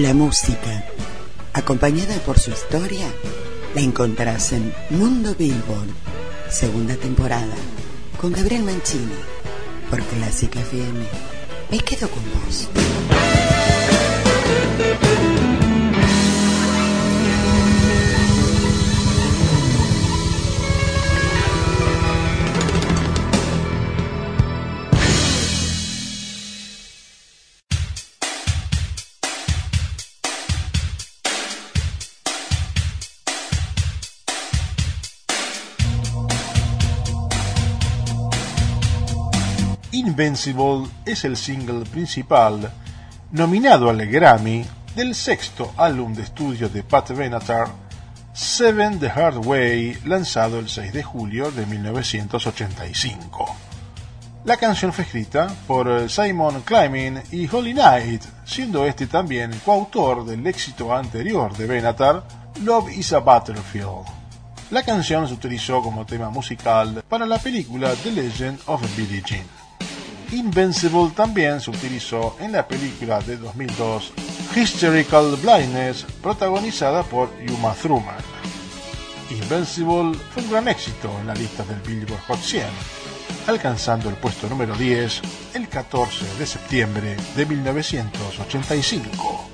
La música, acompañada por su historia, la encontrás en Mundo Billboard, segunda temporada, con Gabriel Mancini, por Clásica FM. Me quedo con vos. Invincible es el single principal nominado al Grammy del sexto álbum de estudio de Pat Benatar, Seven the Hard Way, lanzado el 6 de julio de 1985. La canción fue escrita por Simon Climbing y Holly Knight, siendo este también coautor del éxito anterior de Benatar, Love is a Battlefield. La canción se utilizó como tema musical para la película The Legend of Billie Jean. Invincible también se utilizó en la película de 2002 Hysterical Blindness, protagonizada por Yuma Thurman. Invincible fue un gran éxito en la lista del Billboard Hot 100, alcanzando el puesto número 10 el 14 de septiembre de 1985.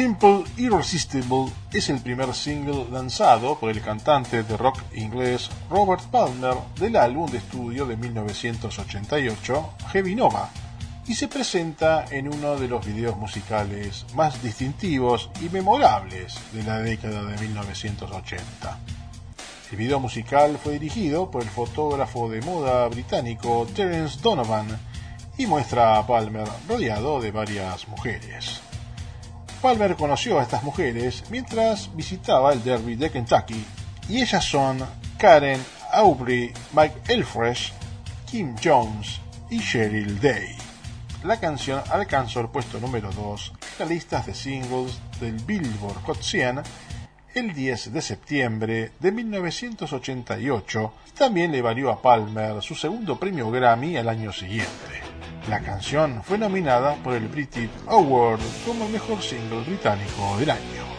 Simple Irresistible es el primer single lanzado por el cantante de rock inglés Robert Palmer del álbum de estudio de 1988 Heavy Nova y se presenta en uno de los videos musicales más distintivos y memorables de la década de 1980. El video musical fue dirigido por el fotógrafo de moda británico Terence Donovan y muestra a Palmer rodeado de varias mujeres. Palmer conoció a estas mujeres mientras visitaba el Derby de Kentucky y ellas son Karen Aubrey Mike Elfresh, Kim Jones y Cheryl Day. La canción alcanzó el puesto número 2 en las listas de singles del Billboard Hot 100 el 10 de septiembre de 1988. También le valió a Palmer su segundo premio Grammy al año siguiente. La canción fue nominada por el British Award como el mejor single británico del año.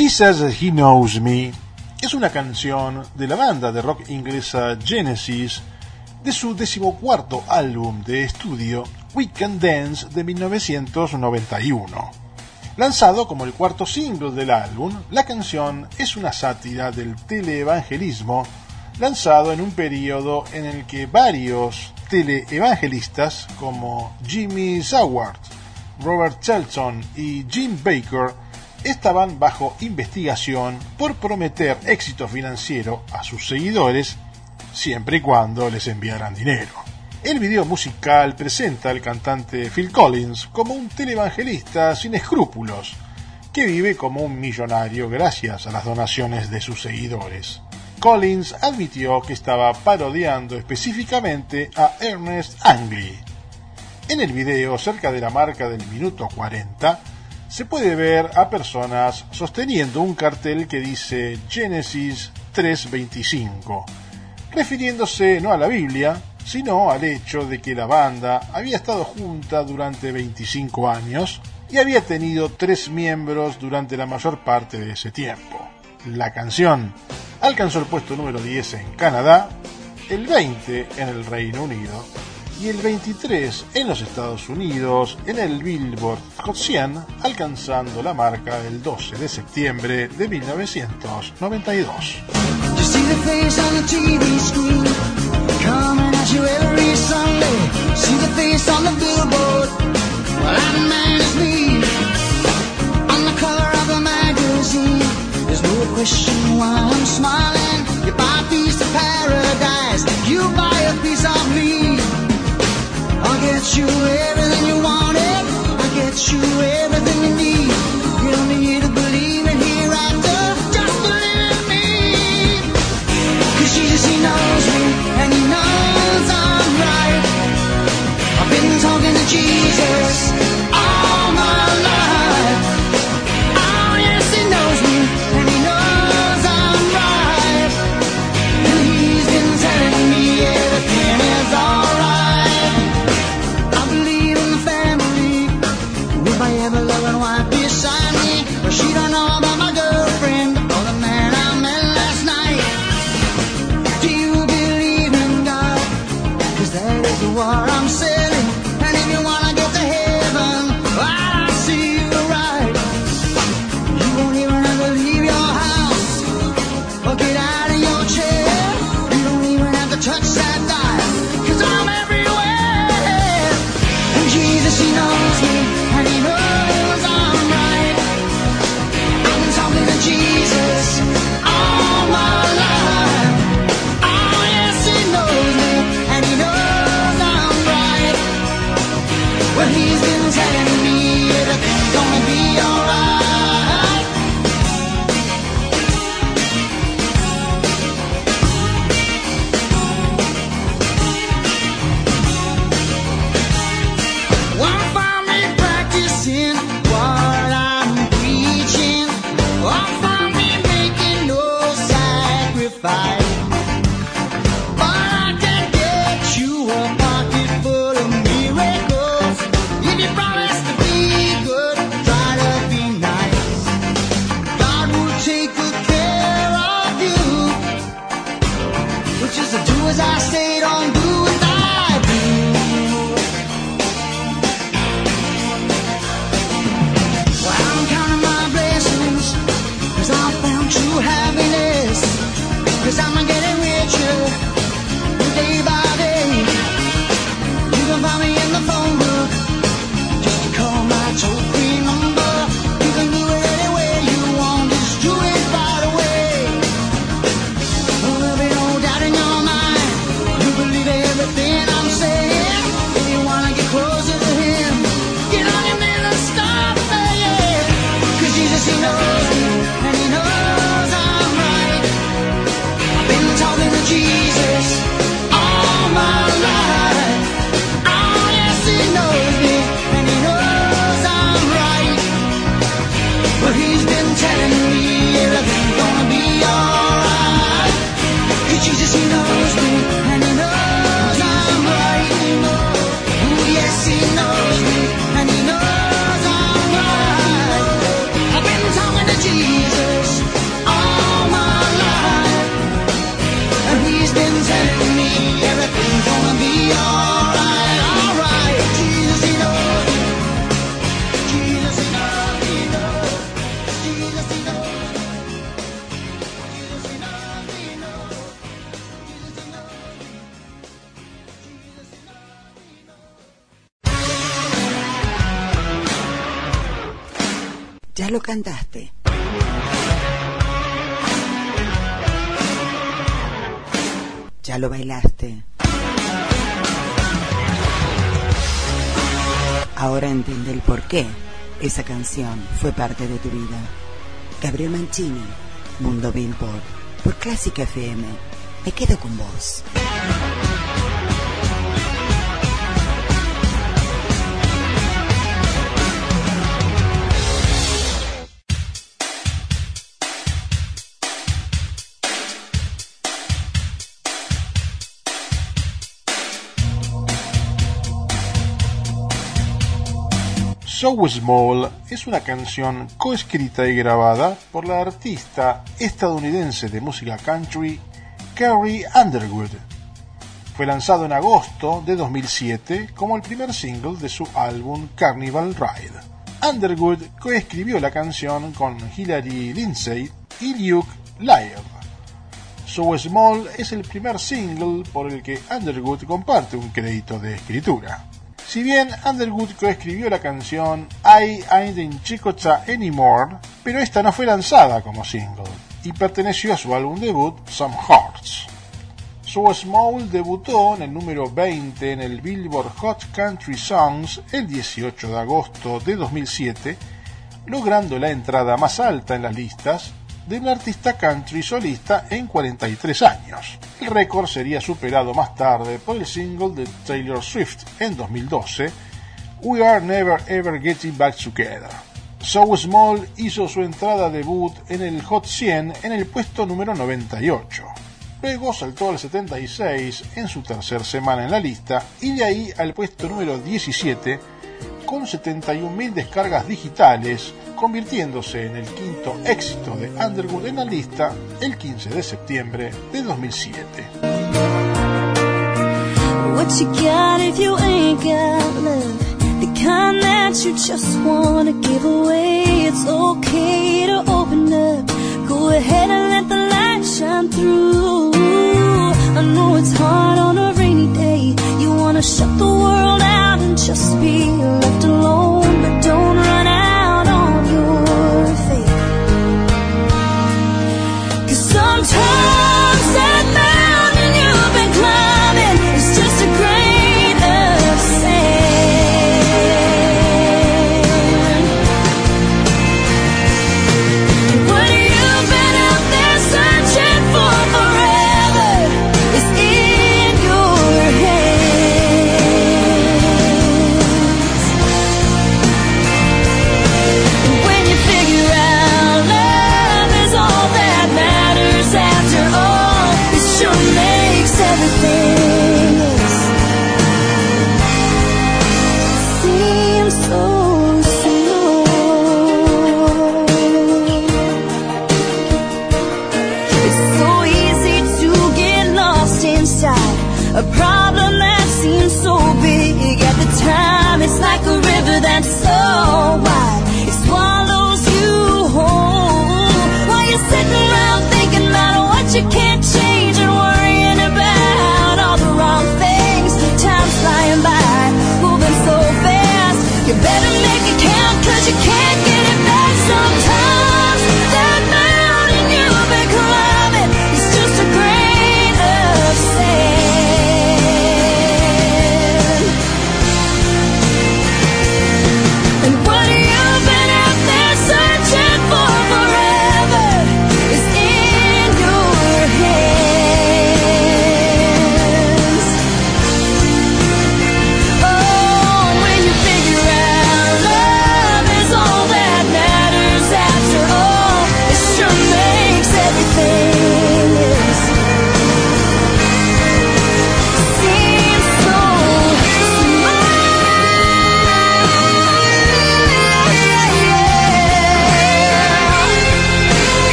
Jesus He Knows Me es una canción de la banda de rock inglesa Genesis de su decimocuarto álbum de estudio We Can Dance de 1991. Lanzado como el cuarto single del álbum, la canción es una sátira del teleevangelismo lanzado en un periodo en el que varios teleevangelistas como Jimmy Saward, Robert Shelton y Jim Baker estaban bajo investigación por prometer éxito financiero a sus seguidores siempre y cuando les enviaran dinero. El video musical presenta al cantante Phil Collins como un televangelista sin escrúpulos, que vive como un millonario gracias a las donaciones de sus seguidores. Collins admitió que estaba parodiando específicamente a Ernest Angley. En el video, cerca de la marca del minuto 40, se puede ver a personas sosteniendo un cartel que dice Génesis 3.25, refiriéndose no a la Biblia, sino al hecho de que la banda había estado junta durante 25 años y había tenido tres miembros durante la mayor parte de ese tiempo. La canción alcanzó el puesto número 10 en Canadá, el 20 en el Reino Unido y el 23 en los Estados Unidos en el Billboard Hot 100, alcanzando la marca el 12 de septiembre de 1992. There's no question why I'm smiling. You buy a piece of paradise, get you everything you wanted. I'll get you everything you need. Lo bailaste. Ahora entiende el por qué esa canción fue parte de tu vida. Gabriel Mancini, Mundo Billboard, por Clásica FM. Me quedo con vos. So Small es una canción coescrita y grabada por la artista estadounidense de música country Carrie Underwood. Fue lanzado en agosto de 2007 como el primer single de su álbum Carnival Ride. Underwood coescribió la canción con Hilary Lindsay y Luke Lyle. So Small es el primer single por el que Underwood comparte un crédito de escritura. Si bien Underwood coescribió la canción I Ain't in Chicocha Anymore, pero esta no fue lanzada como single y perteneció a su álbum debut Some Hearts. So Small debutó en el número 20 en el Billboard Hot Country Songs el 18 de agosto de 2007, logrando la entrada más alta en las listas de un artista country solista en 43 años. El récord sería superado más tarde por el single de Taylor Swift en 2012, We Are Never Ever Getting Back Together. So Small hizo su entrada debut en el Hot 100 en el puesto número 98. Luego saltó al 76 en su tercera semana en la lista y de ahí al puesto número 17 con 71.000 descargas digitales, convirtiéndose en el quinto éxito de Underwood en la lista el 15 de septiembre de 2007. What you got if you ain't got love? The kind that you just wanna give away. It's okay to open up. Go ahead and let the light shine through. I know it's hard on a rainy day. You wanna shut the world out and just be left alone, but don't run out on your faith. Cause sometimes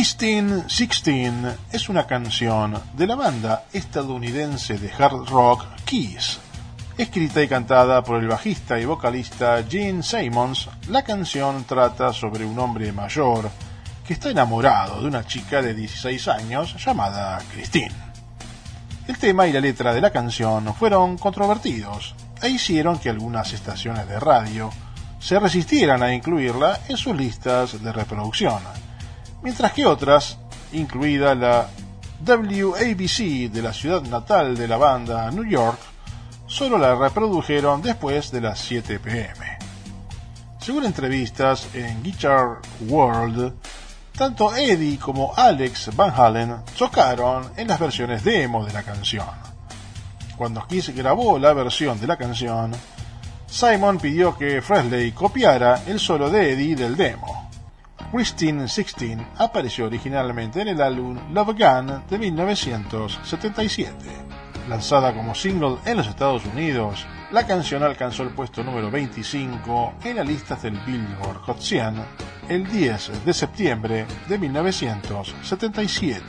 Christine Sixteen es una canción de la banda estadounidense de hard rock Kiss. Escrita y cantada por el bajista y vocalista Gene Simmons, la canción trata sobre un hombre mayor que está enamorado de una chica de 16 años llamada Christine. El tema y la letra de la canción fueron controvertidos e hicieron que algunas estaciones de radio se resistieran a incluirla en sus listas de reproducción mientras que otras, incluida la WABC de la ciudad natal de la banda New York, solo la reprodujeron después de las 7 pm. Según entrevistas en Guitar World, tanto Eddie como Alex Van Halen chocaron en las versiones demo de la canción. Cuando Kiss grabó la versión de la canción, Simon pidió que Fresley copiara el solo de Eddie del demo. Christine Sixteen apareció originalmente en el álbum Love Gun de 1977. Lanzada como single en los Estados Unidos, la canción alcanzó el puesto número 25 en la lista del Billboard Hot 100 el 10 de septiembre de 1977.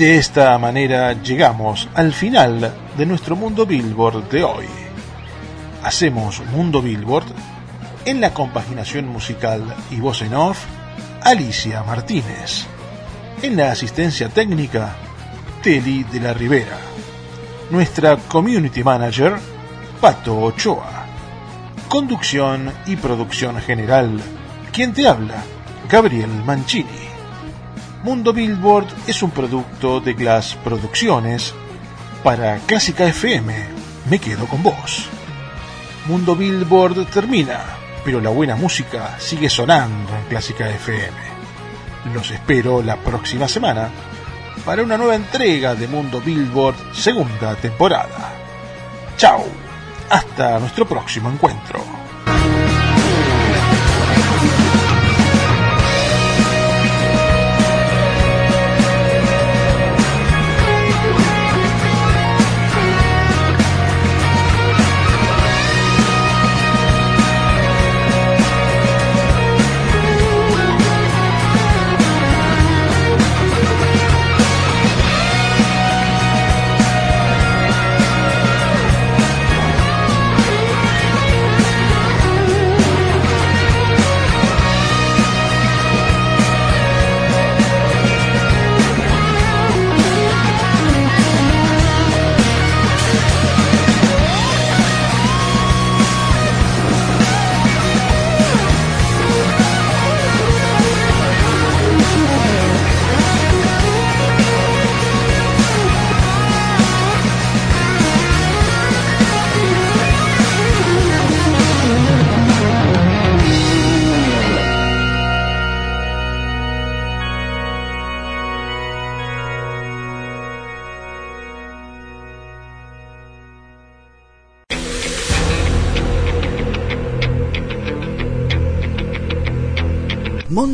De esta manera llegamos al final de nuestro Mundo Billboard de hoy. Hacemos Mundo Billboard en la compaginación musical y voz en off, Alicia Martínez. En la asistencia técnica, Teli de la Rivera. Nuestra community manager, Pato Ochoa. Conducción y producción general, quien te habla, Gabriel Mancini. Mundo Billboard es un producto de Glass Producciones para Clásica FM, me quedo con vos. Mundo Billboard termina, pero la buena música sigue sonando en Clásica FM. Los espero la próxima semana para una nueva entrega de Mundo Billboard segunda temporada. Chao, hasta nuestro próximo encuentro.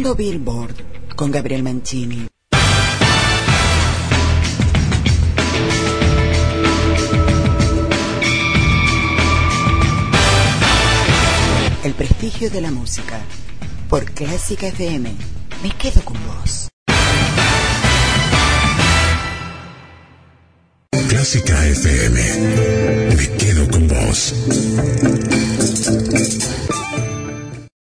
Billboard con Gabriel Mancini. El prestigio de la música. Por Clásica FM. Me quedo con vos. Clásica FM. Me quedo con vos.